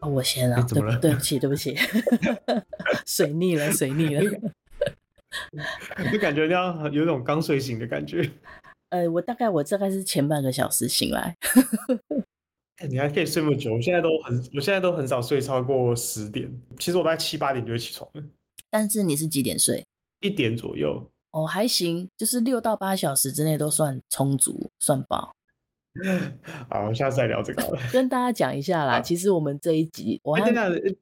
哦，我先啊，对，对不起，对不起，水逆了，水逆了，就感觉像有一种刚睡醒的感觉。呃，我大概我大概是前半个小时醒来。你还可以睡那么久，我现在都很，我现在都很少睡超过十点。其实我大概七八点就会起床了。但是你是几点睡？一点左右。哦，还行，就是六到八小时之内都算充足，算饱。好，我下次再聊这个好了。跟大家讲一下啦，啊、其实我们这一集，我还、欸、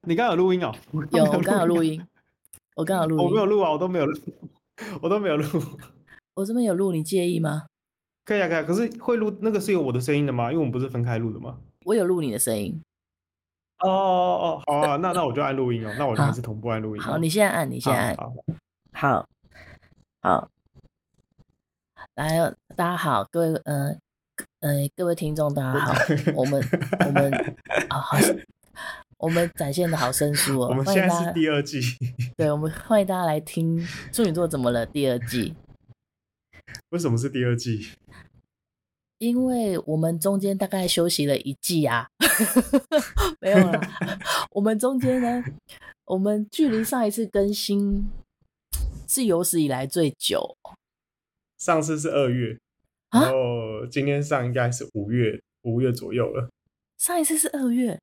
你刚刚有录音哦、喔？有，我刚有录音，我刚好录音。我没有录啊，我都没有录，我都没有录。我这边有录，你介意吗？可以啊，可以啊。可是会录那个是有我的声音的吗？因为我们不是分开录的吗？我有录你的声音。哦哦哦，好啊，那那我就按录音哦、喔。那我就还是同步按录音、喔好。好，你现在按，你现在按。好，好，好。来，大家好，各位，嗯、呃。呃，各位听众，大家好，我们 我们啊，好，我们展现的好生疏哦。我们现在是第二季，对，我们欢迎大家来听处女座怎么了第二季。为什么是第二季？因为我们中间大概休息了一季啊，没有了。我们中间呢，我们距离上一次更新是有史以来最久，上次是二月。然后今天上应该是五月五月左右了。上一次是二月。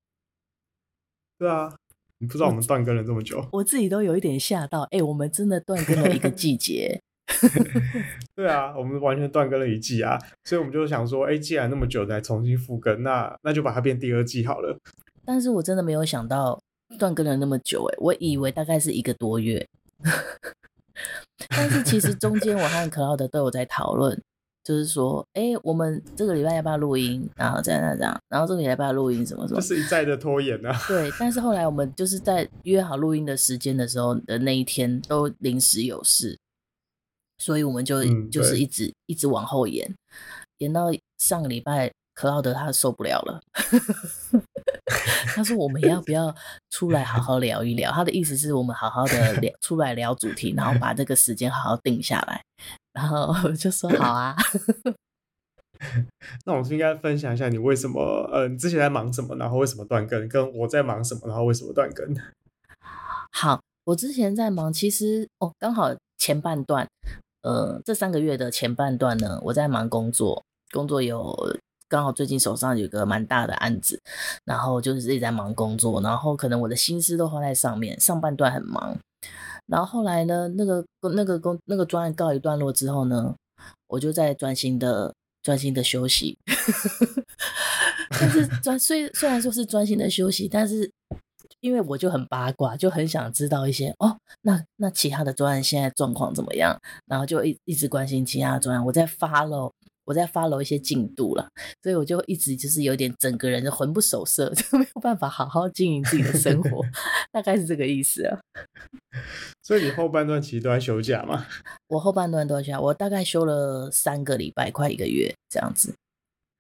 对啊，你不知道我们断更了这么久，我，我自己都有一点吓到。哎、欸，我们真的断更了一个 季节。对啊，我们完全断更了一季啊，所以我们就想说，哎、欸，既然那么久才重新复更，那那就把它变第二季好了。但是我真的没有想到断更了那么久，哎，我以为大概是一个多月。但是其实中间我和克劳德都有在讨论。就是说，哎、欸，我们这个礼拜要不要录音？然后这样这样然后这个礼拜要不要录音？什么什么？就是一再的拖延啊。对，但是后来我们就是在约好录音的时间的时候的那一天都临时有事，所以我们就、嗯、就是一直一直往后延，延到上个礼拜，克劳德他受不了了。他说：“我们要不要出来好好聊一聊？”他的意思是我们好好的聊，出来聊主题，然后把这个时间好好定下来。然后我就说：“好啊。”那我是应该分享一下你为什么？呃，你之前在忙什么？然后为什么断更？跟我在忙什么？然后为什么断更？好，我之前在忙，其实哦，刚好前半段，呃，这三个月的前半段呢，我在忙工作，工作有。刚好最近手上有个蛮大的案子，然后就是一直在忙工作，然后可能我的心思都花在上面。上半段很忙，然后后来呢，那个那个工那个专案告一段落之后呢，我就在专心的专心的休息。但是专虽虽然说是专心的休息，但是因为我就很八卦，就很想知道一些哦，那那其他的专案现在状况怎么样？然后就一一直关心其他的专案，我在发了。我在 follow 一些进度了，所以我就一直就是有点整个人就魂不守舍，就没有办法好好经营自己的生活，大概是这个意思啊。所以你后半段其实都在休假吗？我后半段都在休假，我大概休了三个礼拜，快一个月这样子。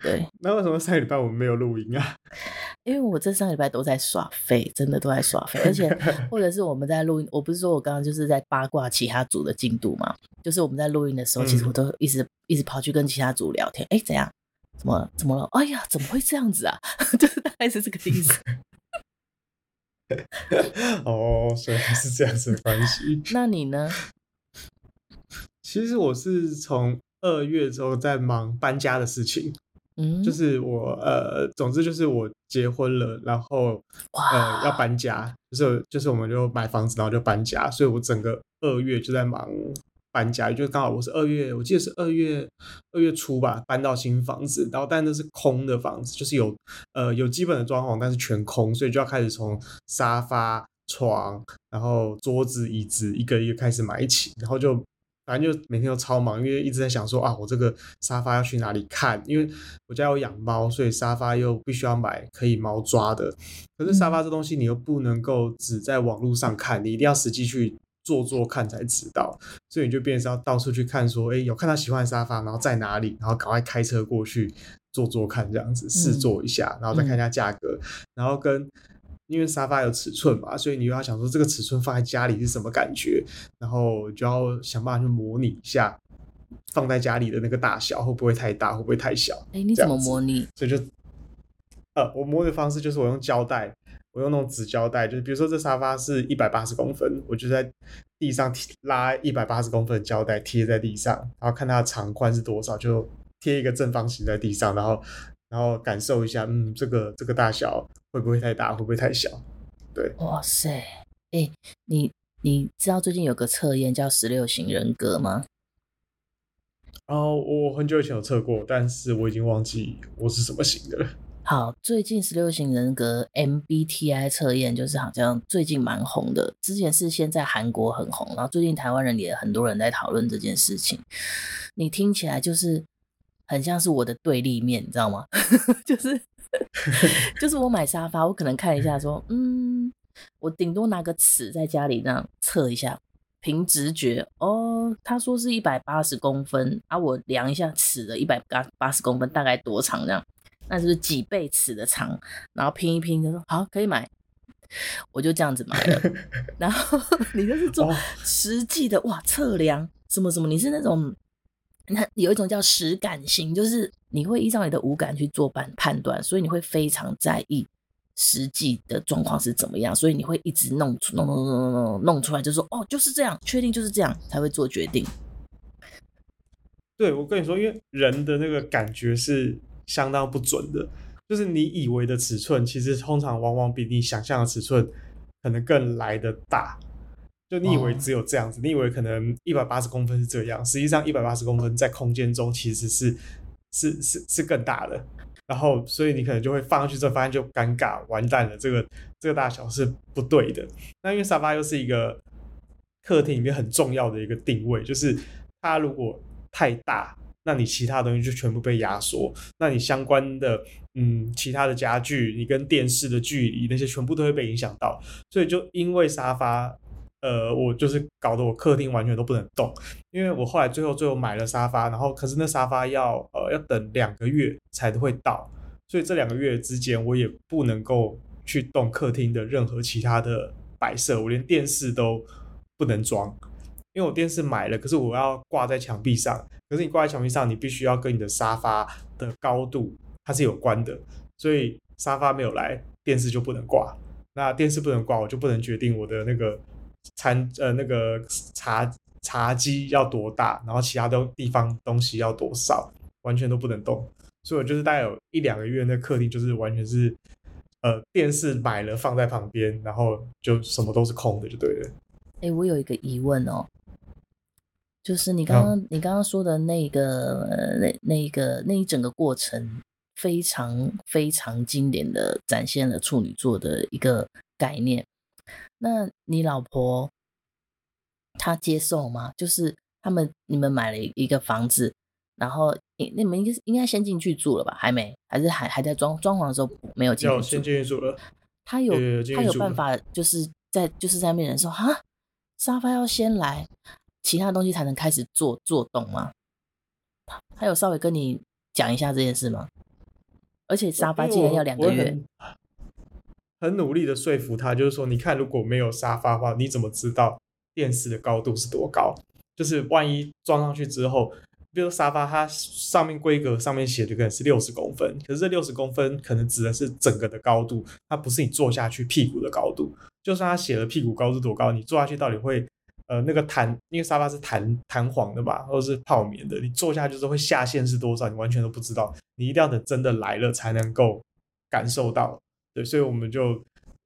对，那为什么上礼拜我们没有录音啊？因为我这上礼拜都在耍废，真的都在耍废，而且 或者是我们在录音，我不是说我刚刚就是在八卦其他组的进度嘛，就是我们在录音的时候，其实我都一直、嗯、一直跑去跟其他组聊天，哎，怎样？怎么怎么了？哎呀，怎么会这样子啊？就是大概是这个意思。哦，所以是这样子的关系。那你呢？其实我是从二月之后在忙搬家的事情。嗯，就是我呃，总之就是我结婚了，然后呃要搬家，就是就是我们就买房子，然后就搬家，所以我整个二月就在忙搬家，就刚好我是二月，我记得是二月二月初吧，搬到新房子，然后但那是空的房子，就是有呃有基本的装潢，但是全空，所以就要开始从沙发、床，然后桌子、椅子一个一个开始买起，然后就反正就每天都超忙，因为一直在想说啊，我这个沙发要去哪里看？因为我家有养猫，所以沙发又必须要买可以猫抓的。可是沙发这东西你又不能够只在网络上看，你一定要实际去做做看才知道。所以你就变成要到处去看，说，哎，有看到喜欢的沙发，然后在哪里，然后赶快开车过去坐坐看，这样子试坐一下，然后再看一下价格，然后跟。因为沙发有尺寸嘛，所以你又要想说这个尺寸放在家里是什么感觉，然后就要想办法去模拟一下放在家里的那个大小会不会太大，会不会太小？哎，你怎么模拟？所以就呃，我模拟的方式就是我用胶带，我用那种纸胶带，就是比如说这沙发是一百八十公分，我就在地上拉一百八十公分的胶带贴在地上，然后看它的长宽是多少，就贴一个正方形在地上，然后。然后感受一下，嗯，这个这个大小会不会太大，会不会太小？对，哇塞，哎，你你知道最近有个测验叫十六型人格吗？哦，我很久以前有测过，但是我已经忘记我是什么型的了。好，最近十六型人格 MBTI 测验就是好像最近蛮红的，之前是先在韩国很红，然后最近台湾人也很多人在讨论这件事情。你听起来就是。很像是我的对立面，你知道吗？就是就是我买沙发，我可能看一下说，嗯，我顶多拿个尺在家里这样测一下，凭直觉哦，他说是一百八十公分啊，我量一下尺的一百八八十公分大概多长这样，那就是几倍尺的长，然后拼一拼就说好可以买，我就这样子买了。然后 你就是做实际的哇测量什么什么，你是那种。那有一种叫实感型，就是你会依照你的五感去做判判断，所以你会非常在意实际的状况是怎么样，所以你会一直弄出弄弄弄弄弄出来，就说哦就是这样，确定就是这样才会做决定。对，我跟你说，因为人的那个感觉是相当不准的，就是你以为的尺寸，其实通常往往比你想象的尺寸可能更来得大。就你以为只有这样子，你以为可能一百八十公分是这样，实际上一百八十公分在空间中其实是是是是更大的。然后，所以你可能就会放上去之后，发现就尴尬，完蛋了，这个这个大小是不对的。那因为沙发又是一个客厅里面很重要的一个定位，就是它如果太大，那你其他东西就全部被压缩，那你相关的嗯其他的家具，你跟电视的距离那些全部都会被影响到。所以就因为沙发。呃，我就是搞得我客厅完全都不能动，因为我后来最后最后买了沙发，然后可是那沙发要呃要等两个月才会到，所以这两个月之间我也不能够去动客厅的任何其他的摆设，我连电视都不能装，因为我电视买了，可是我要挂在墙壁上，可是你挂在墙壁上，你必须要跟你的沙发的高度它是有关的，所以沙发没有来，电视就不能挂，那电视不能挂，我就不能决定我的那个。餐呃那个茶茶几要多大，然后其他的地方东西要多少，完全都不能动。所以我就是大概有一两个月，那客厅就是完全是呃电视买了放在旁边，然后就什么都是空的，就对了。哎、欸，我有一个疑问哦，就是你刚刚、嗯、你刚刚说的那个那那个那一整个过程，非常非常经典的展现了处女座的一个概念。那你老婆她接受吗？就是他们你们买了一个房子，然后你你们应该应该先进去住了吧？还没？还是还还在装装潢的时候没有进去住？先进去住了。他有他有办法，就是在就是在面人说哈，沙发要先来，其他东西才能开始做做动吗？他有稍微跟你讲一下这件事吗？而且沙发竟然要两个月。很努力的说服他，就是说，你看，如果没有沙发的话，你怎么知道电视的高度是多高？就是万一装上去之后，比如说沙发，它上面规格上面写的可能是六十公分，可是这六十公分可能指的是整个的高度，它不是你坐下去屁股的高度。就算它写了屁股高是多高，你坐下去到底会呃那个弹，因为沙发是弹弹簧的吧，或者是泡棉的，你坐下去之后会下陷是多少，你完全都不知道。你一定要等真的来了才能够感受到。对，所以我们就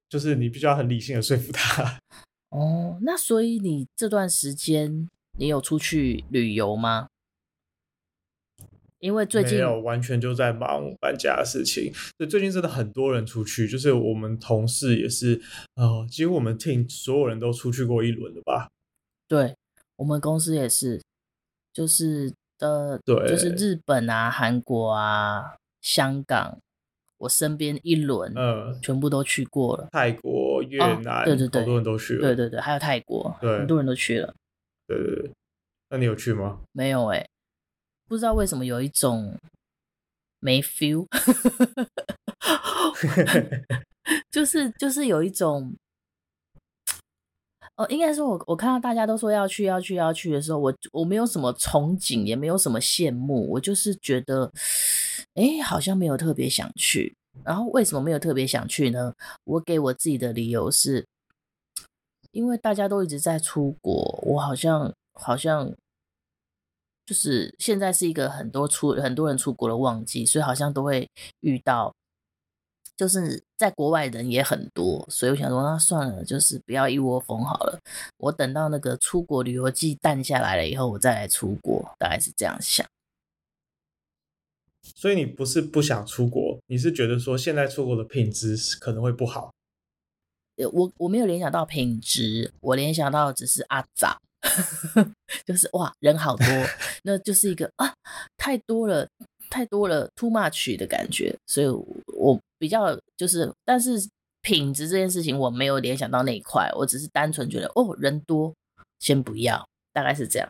就是你必须要很理性的说服他。哦，那所以你这段时间你有出去旅游吗？因为最近没有，完全就在忙搬家的事情。对，最近真的很多人出去，就是我们同事也是，呃，几乎我们 team 所有人都出去过一轮了吧？对，我们公司也是，就是呃，对，就是日本啊、韩国啊、香港，我身边一轮，嗯，全部都去过了。泰国、越南，哦、对对对，好多人都去了。对对对，还有泰国，对，很多人都去了。对对对，那你有去吗？没有哎、欸，不知道为什么有一种没 feel，就是就是有一种。哦，应该说我，我我看到大家都说要去要去要去的时候，我我没有什么憧憬，也没有什么羡慕，我就是觉得，哎，好像没有特别想去。然后为什么没有特别想去呢？我给我自己的理由是，因为大家都一直在出国，我好像好像就是现在是一个很多出很多人出国的旺季，所以好像都会遇到。就是在国外人也很多，所以我想说，那算了，就是不要一窝蜂好了。我等到那个出国旅游季淡下来了以后，我再来出国，大概是这样想。所以你不是不想出国，你是觉得说现在出国的品质可能会不好？我我没有联想到品质，我联想到只是阿杂，就是哇人好多，那就是一个啊太多了。太多了，too much 的感觉，所以我比较就是，但是品质这件事情我没有联想到那一块，我只是单纯觉得哦，人多，先不要，大概是这样。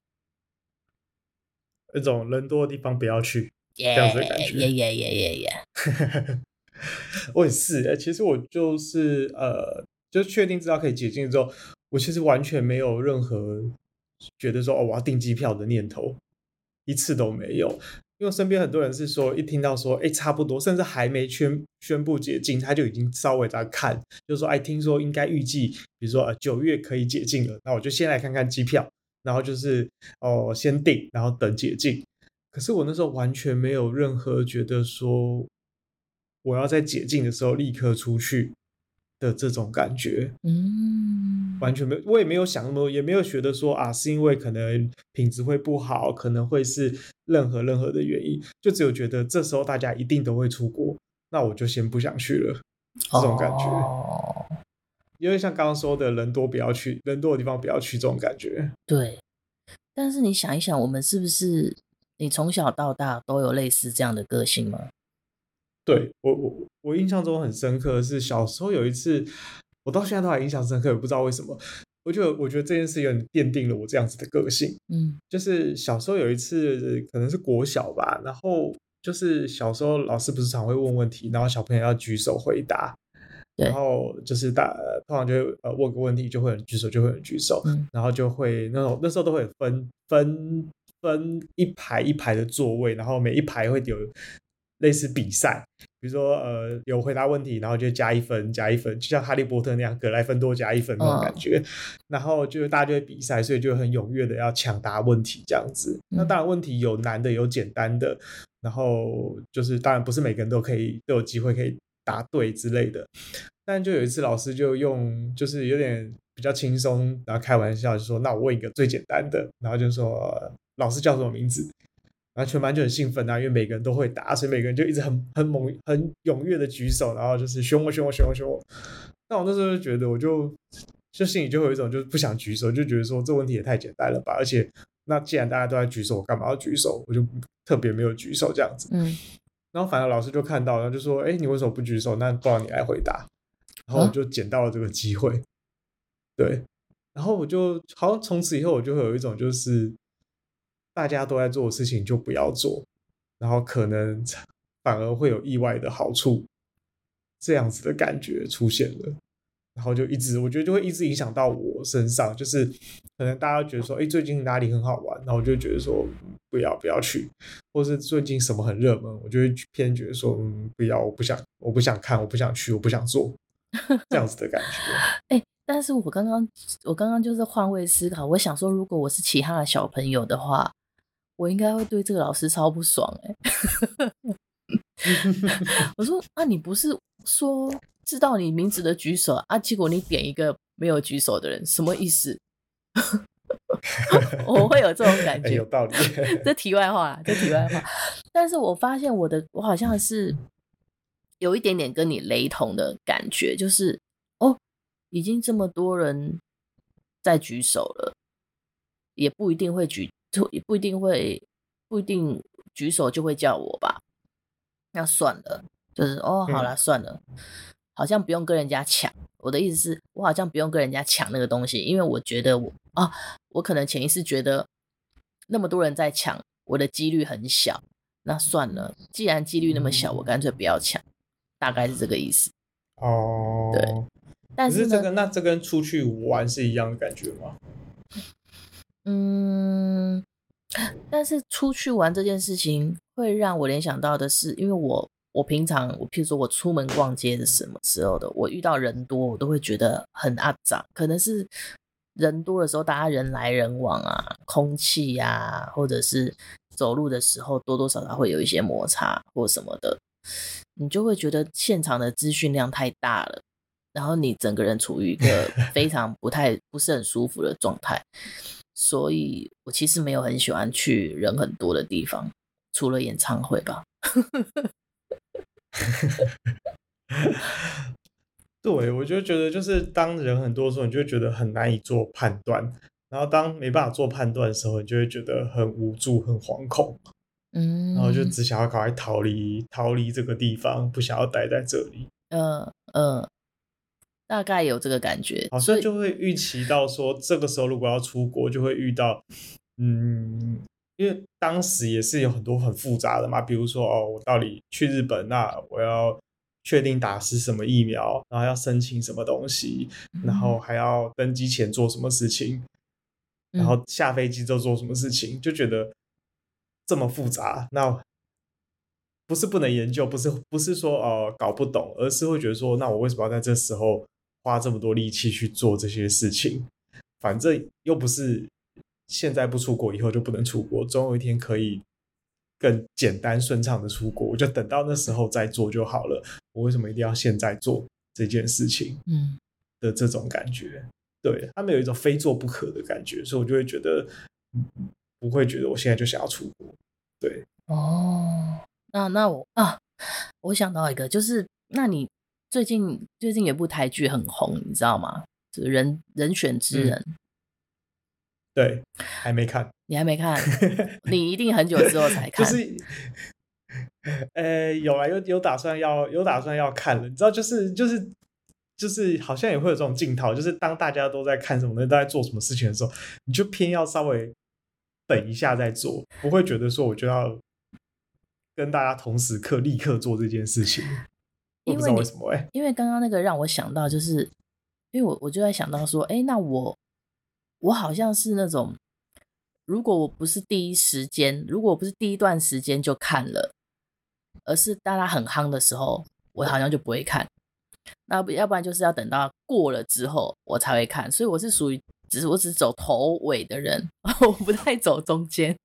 那种人多的地方不要去这样子的感觉。耶耶耶耶耶！我也是，其实我就是呃，就确定知道可以解禁之后，我其实完全没有任何觉得说哦，我要订机票的念头，一次都没有。因为身边很多人是说，一听到说，哎，差不多，甚至还没宣宣布解禁，他就已经稍微在看，就是说，哎，听说应该预计，比如说呃九月可以解禁了，那我就先来看看机票，然后就是哦先订，然后等解禁。可是我那时候完全没有任何觉得说，我要在解禁的时候立刻出去的这种感觉，嗯，完全没有，我也没有想那么多，也没有觉得说啊，是因为可能品质会不好，可能会是任何任何的原因，就只有觉得这时候大家一定都会出国，那我就先不想去了，这种感觉。哦，因为像刚刚说的，人多不要去，人多的地方不要去，这种感觉。对，但是你想一想，我们是不是你从小到大都有类似这样的个性吗？对我我我印象中很深刻的是小时候有一次，我到现在都还印象深刻，也不知道为什么。我就我觉得这件事有点奠定了我这样子的个性。嗯，就是小时候有一次可能是国小吧，然后就是小时候老师不是常会问问题，然后小朋友要举手回答，然后就是大通常就呃问个问题就会有人举手，就会有人举手，嗯，然后就会那种那时候都会分分分一排一排的座位，然后每一排会有。类似比赛，比如说呃有回答问题，然后就加一分加一分，就像哈利波特那样，格莱芬多加一分那种感觉。Oh. 然后就是大家就会比赛，所以就很踊跃的要抢答问题这样子。那当然问题有难的有简单的，然后就是当然不是每个人都可以都有机会可以答对之类的。但就有一次老师就用就是有点比较轻松，然后开玩笑就说：“那我问一个最简单的。”然后就说：“老师叫什么名字？”然后全班就很兴奋啊，因为每个人都会答，所以每个人就一直很很猛、很踊跃的举手，然后就是选我、选我、选我、选我。那我那时候就觉得，我就就心里就会有一种就是不想举手，就觉得说这问题也太简单了吧。而且那既然大家都在举手，我干嘛要举手？我就特别没有举手这样子。嗯。然后反而老师就看到，然后就说：“哎，你为什么不举手？那不然你来回答。”然后我就捡到了这个机会。对。然后我就好像从此以后，我就会有一种就是。大家都在做的事情就不要做，然后可能反而会有意外的好处，这样子的感觉出现了，然后就一直我觉得就会一直影响到我身上，就是可能大家觉得说，哎，最近哪里很好玩，然后我就觉得说不要不要去，或是最近什么很热门，我就会偏觉得说，嗯，不要，我不想，我不想看，我不想去，我不想做，这样子的感觉。哎，但是我刚刚我刚刚就是换位思考，我想说，如果我是其他的小朋友的话。我应该会对这个老师超不爽哎、欸！我说啊，你不是说知道你名字的举手啊？结果你点一个没有举手的人，什么意思？我会有这种感觉，有道理。这题外话，这题外话。但是我发现我的，我好像是有一点点跟你雷同的感觉，就是哦，已经这么多人在举手了，也不一定会举。就不一定会不一定举手就会叫我吧？那算了，就是哦，好了，算了，好像不用跟人家抢。我的意思是我好像不用跟人家抢那个东西，因为我觉得我啊，我可能潜意识觉得那么多人在抢，我的几率很小。那算了，既然几率那么小，我干脆不要抢，大概是这个意思。哦，对。但是，是这个，那这跟出去玩是一样的感觉吗？嗯，但是出去玩这件事情会让我联想到的是，因为我我平常我譬如说我出门逛街是什么时候的，我遇到人多，我都会觉得很阿杂，可能是人多的时候，大家人来人往啊，空气呀、啊，或者是。走路的时候多多少少会有一些摩擦或什么的，你就会觉得现场的资讯量太大了，然后你整个人处于一个 非常不太不是很舒服的状态，所以我其实没有很喜欢去人很多的地方，除了演唱会吧。对，我就觉得就是当人很多的时候，你就会觉得很难以做判断。然后当没办法做判断的时候，你就会觉得很无助、很惶恐，嗯，然后就只想要赶快逃离、逃离这个地方，不想要待在这里。嗯嗯、呃，大概有这个感觉，好像就会预期到说，这个时候如果要出国，就会遇到，嗯，因为当时也是有很多很复杂的嘛，比如说哦，我到底去日本，那我要确定打是什么疫苗，然后要申请什么东西，然后还要登机前做什么事情。然后下飞机之后做什么事情，就觉得这么复杂。那不是不能研究，不是不是说呃搞不懂，而是会觉得说，那我为什么要在这时候花这么多力气去做这些事情？反正又不是现在不出国，以后就不能出国，总有一天可以更简单顺畅的出国，我就等到那时候再做就好了。我为什么一定要现在做这件事情？嗯，的这种感觉。对，他们有一种非做不可的感觉，所以我就会觉得不会觉得我现在就想要出国。对，哦，那那我啊，我想到一个，就是那你最近最近有部台剧很红，你知道吗？就是人人选之人。嗯。对，还没看。你还没看？你一定很久之后才看。就是，呃，有啊，有有打算要有打算要看了，你知道，就是就是。就是好像也会有这种镜头，就是当大家都在看什么，都在做什么事情的时候，你就偏要稍微等一下再做，不会觉得说我就要跟大家同时刻立刻做这件事情。我不知道为什么哎，因为刚刚那个让我想到，就是因为我我就在想到说，哎，那我我好像是那种，如果我不是第一时间，如果我不是第一段时间就看了，而是大家很夯的时候，我好像就不会看。那要不然就是要等到过了之后我才会看，所以我是属于只是我只走头尾的人，我不太走中间。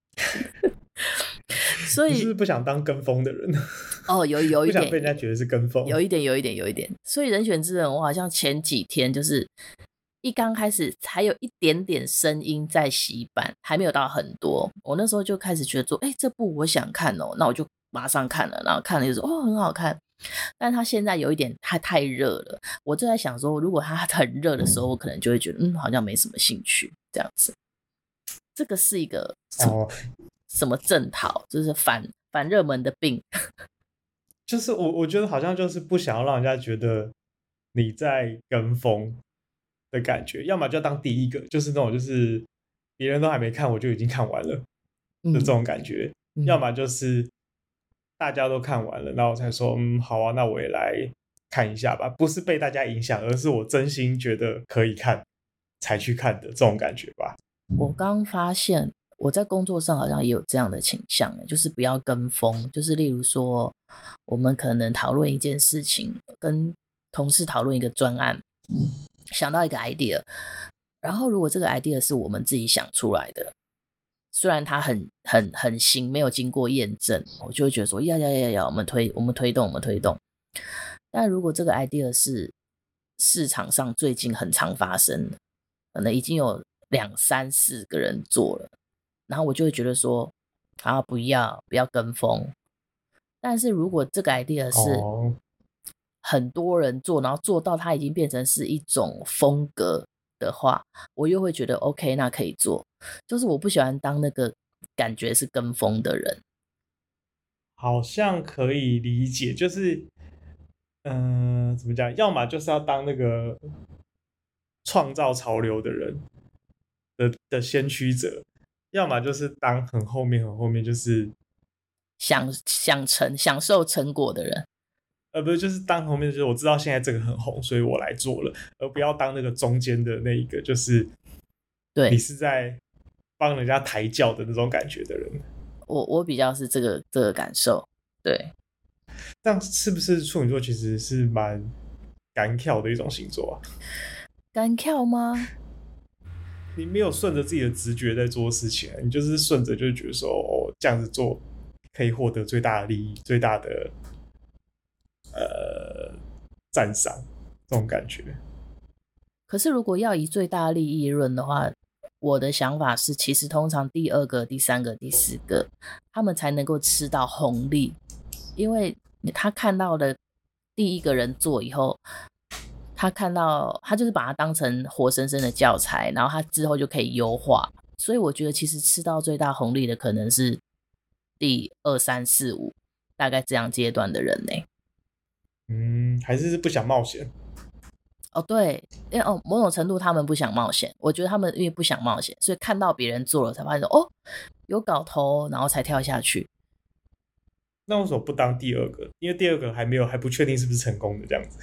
所以你是不是不想当跟风的人？哦，有有一点，不想被人家觉得是跟风，有一点，有一点，有一点。所以人选之人，我好像前几天就是一刚开始还有一点点声音在洗版，还没有到很多。我那时候就开始觉得说，哎，这部我想看哦，那我就马上看了，然后看了就说，哦，很好看。但他现在有一点，太太热了。我就在想说，如果他很热的时候，我可能就会觉得，嗯，好像没什么兴趣这样子。这个是一个、哦、什么症头，就是反反热门的病。就是我我觉得好像就是不想要让人家觉得你在跟风的感觉，要么就要当第一个，就是那种就是别人都还没看，我就已经看完了的这种感觉；嗯、要么就是。大家都看完了，然后我才说，嗯，好啊，那我也来看一下吧。不是被大家影响，而是我真心觉得可以看才去看的这种感觉吧。我刚发现我在工作上好像也有这样的倾向，就是不要跟风。就是例如说，我们可能讨论一件事情，跟同事讨论一个专案，想到一个 idea，然后如果这个 idea 是我们自己想出来的。虽然它很很很新，没有经过验证，我就会觉得说要要要要，我们推我们推动我们推动。但如果这个 idea 是市场上最近很常发生的，可能已经有两三四个人做了，然后我就会觉得说啊，不要不要跟风。但是如果这个 idea 是很多人做，然后做到它已经变成是一种风格的话，我又会觉得 OK，那可以做。就是我不喜欢当那个感觉是跟风的人。好像可以理解，就是，嗯、呃，怎么讲？要么就是要当那个创造潮流的人的的先驱者，要么就是当很后面很后面，就是享享成享受成果的人。呃，不是，就是当后面就是我知道现在这个很红，所以我来做了，而不要当那个中间的那一个，就是对你是在帮人家抬轿的那种感觉的人。我我比较是这个这个感受，对。但是不是处女座其实是蛮敢跳的一种星座啊？敢跳吗？你没有顺着自己的直觉在做事情，你就是顺着就是觉得说哦，这样子做可以获得最大的利益，最大的呃赞赏这种感觉。可是如果要以最大利益论的话。我的想法是，其实通常第二个、第三个、第四个，他们才能够吃到红利，因为他看到了第一个人做以后，他看到他就是把它当成活生生的教材，然后他之后就可以优化。所以我觉得，其实吃到最大红利的可能是第二、三、四、五，大概这样阶段的人呢。嗯，还是不想冒险。哦，对，因为哦，某种程度他们不想冒险。我觉得他们因为不想冒险，所以看到别人做了，才发现说哦，有搞头，然后才跳下去。那为什么不当第二个？因为第二个还没有，还不确定是不是成功的这样子。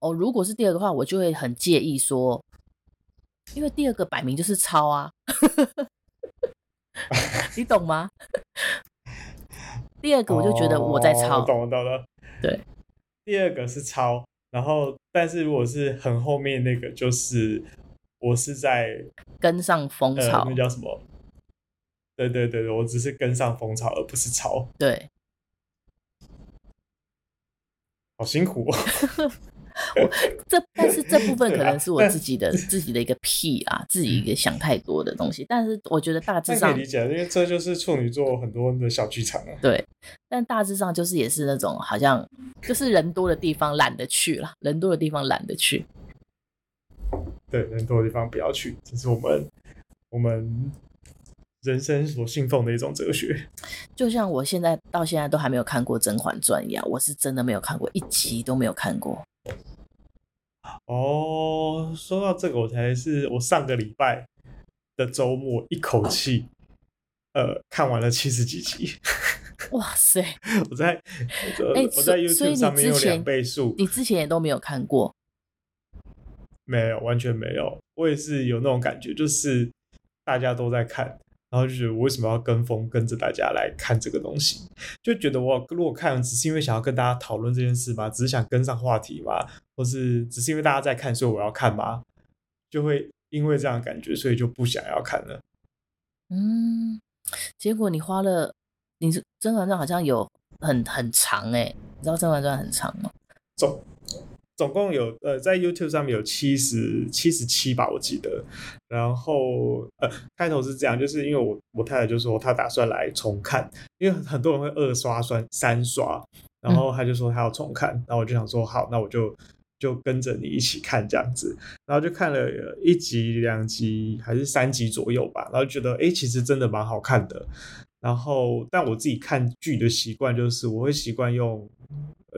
哦，如果是第二个的话，我就会很介意说，因为第二个摆明就是抄啊，你懂吗？第二个我就觉得我在抄，哦、懂了懂了。对，第二个是抄。然后，但是如果是很后面那个，就是我是在跟上风潮，呃、那叫什么？对对对，我只是跟上风潮，而不是抄。对，好辛苦哦。我这，但是这部分可能是我自己的 自己的一个屁啊，自己一个想太多的东西。但是我觉得大致上可以理解，因为这就是处女座很多的小剧场啊。对，但大致上就是也是那种好像就是人多的地方懒得去了，人多的地方懒得去。对，人多的地方不要去，这是我们我们人生所信奉的一种哲学。就像我现在到现在都还没有看过《甄嬛传》一样，我是真的没有看过一集都没有看过。哦，说到这个，我才是我上个礼拜的周末一口气，呃，看完了七十几集。哇塞！我在，欸、我在 YouTube 上面有两倍速。你之前也都没有看过？没有，完全没有。我也是有那种感觉，就是大家都在看。然后就觉得我为什么要跟风跟着大家来看这个东西？就觉得我如果看只是因为想要跟大家讨论这件事吗？只是想跟上话题吗？或是只是因为大家在看，所以我要看吗？就会因为这样的感觉，所以就不想要看了。嗯，结果你花了，你是《甄嬛传》好像有很很长哎，你知道《甄嬛传》很长吗？走。总共有呃，在 YouTube 上面有七十七十七吧，我记得。然后呃，开头是这样，就是因为我我太太就说她打算来重看，因为很多人会二刷、刷三刷，然后她就说她要重看，然后我就想说好，那我就就跟着你一起看这样子，然后就看了一集、两集还是三集左右吧，然后觉得哎，其实真的蛮好看的。然后，但我自己看剧的习惯就是我会习惯用。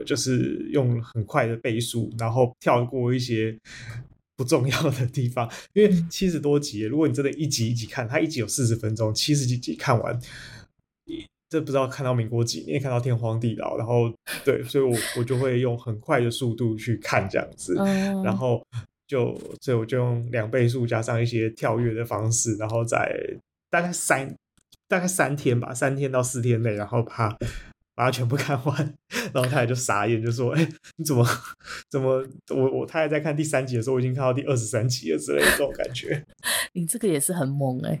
就是用很快的倍速，然后跳过一些不重要的地方，因为七十多集，如果你真的一集一集看，它一集有四十分钟，七十几集看完，这不知道看到民国几年，看到天荒地老，然后对，所以我我就会用很快的速度去看这样子，然后就所以我就用两倍速加上一些跳跃的方式，然后在大概三大概三天吧，三天到四天内，然后把。把它全部 看完，然后他也就傻眼，就说：“哎、欸，你怎么 怎么我我他还在看第三集的时候，我已经看到第二十三集了之类的这种感觉。”你这个也是很猛哎、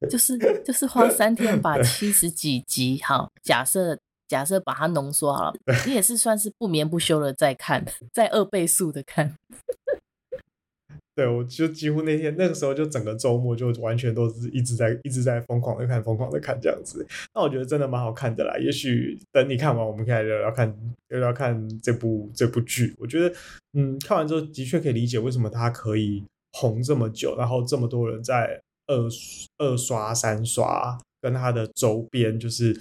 欸，就是就是花三天把七十几集，好，假设假设把它浓缩好了，你也是算是不眠不休的在看，在二倍速的看。对，我就几乎那天那个时候就整个周末就完全都是一直在一直在疯狂的看疯狂的看这样子，那我觉得真的蛮好看的啦。也许等你看完，我们可以聊聊看聊聊看这部这部剧。我觉得，嗯，看完之后的确可以理解为什么它可以红这么久，然后这么多人在二二刷三刷，跟它的周边，就是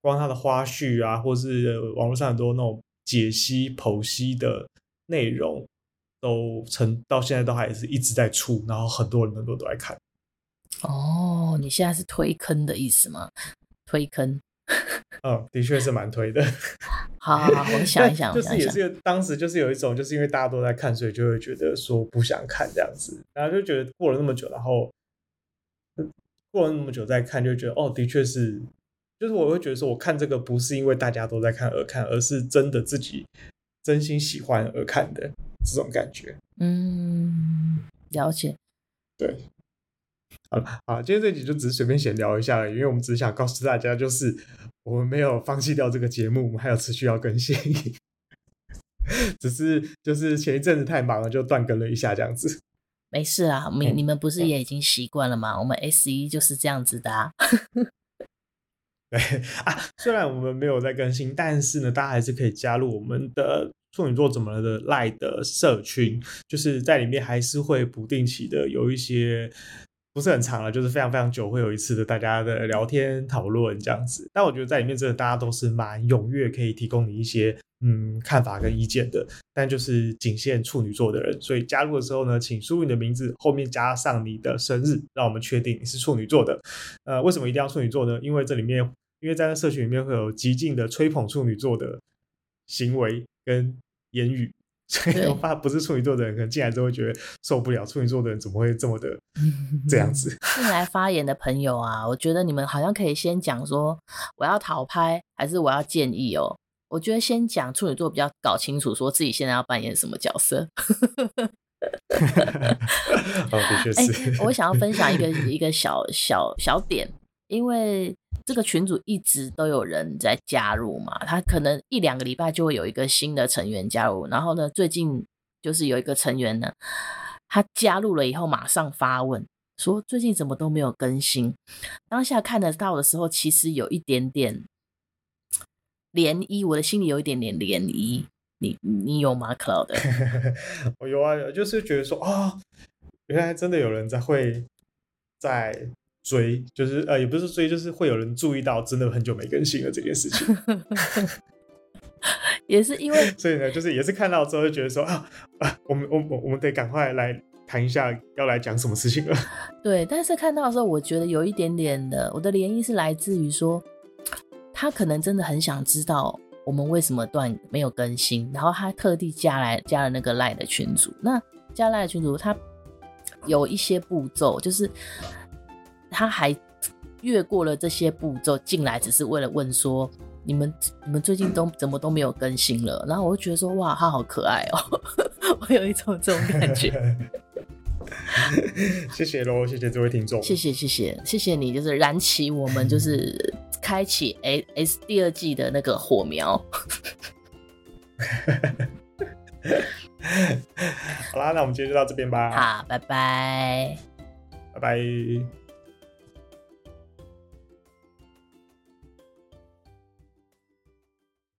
光它的花絮啊，或是网络上很多那种解析剖析的内容，都成到现在都还是一直在出，然后很多人很多都在看。哦，你现在是推坑的意思吗？推坑。嗯，的确是蛮推的。好，好，好，我想一想，就是也是当时就是有一种，就是因为大家都在看，所以就会觉得说不想看这样子，然后就觉得过了那么久，然后过了那么久再看，就觉得哦，的确是，就是我会觉得说，我看这个不是因为大家都在看而看，而是真的自己真心喜欢而看的这种感觉。嗯，了解。对。好了，好，今天这集就只是随便闲聊一下而已，因为我们只是想告诉大家，就是我们没有放弃掉这个节目，我们还有持续要更新，只是就是前一阵子太忙了，就断更了一下这样子。没事啊，你你们不是也已经习惯了吗？嗯、我们 S 一就是这样子的啊。对啊，虽然我们没有在更新，但是呢，大家还是可以加入我们的处女座怎么了的赖的社群，就是在里面还是会不定期的有一些。不是很长了，就是非常非常久会有一次的大家的聊天讨论这样子。但我觉得在里面真的大家都是蛮踊跃，可以提供你一些嗯看法跟意见的。但就是仅限处女座的人，所以加入的时候呢，请输入你的名字后面加上你的生日，让我们确定你是处女座的。呃，为什么一定要处女座呢？因为这里面，因为在那社群里面会有极尽的吹捧处女座的行为跟言语。所以我怕不是处女座的人，可能进来之后会觉得受不了。处女座的人怎么会这么的 这样子？进来发言的朋友啊，我觉得你们好像可以先讲说我要讨拍，还是我要建议哦。我觉得先讲处女座比较搞清楚，说自己现在要扮演什么角色。哦，的确是。欸，我想要分享一个一个小小小点。因为这个群组一直都有人在加入嘛，他可能一两个礼拜就会有一个新的成员加入。然后呢，最近就是有一个成员呢，他加入了以后马上发问说：“最近怎么都没有更新？”当下看得到的时候，其实有一点点涟漪，我的心里有一点点涟漪。你你有吗，Cloud？我有啊，就是觉得说啊、哦，原来真的有人在会在。追就是呃，也不是追，就是会有人注意到，真的很久没更新了这件事情。也是因为，所以呢，就是也是看到之后就觉得说啊啊，我们我我我们得赶快来谈一下，要来讲什么事情了。对，但是看到的时候，我觉得有一点点的，我的涟漪是来自于说，他可能真的很想知道我们为什么断没有更新，然后他特地加来加了那个赖的群组。那加赖的群组，他有一些步骤，就是。他还越过了这些步骤进来，只是为了问说：“你们你们最近都怎么都没有更新了？”然后我就觉得说：“哇，他好可爱哦！” 我有一种这种感觉。谢谢喽，谢谢这位听众。谢谢谢谢谢谢你，就是燃起我们就是开启 S S 第二季的那个火苗。好啦，那我们今天就到这边吧。好，拜拜，拜拜。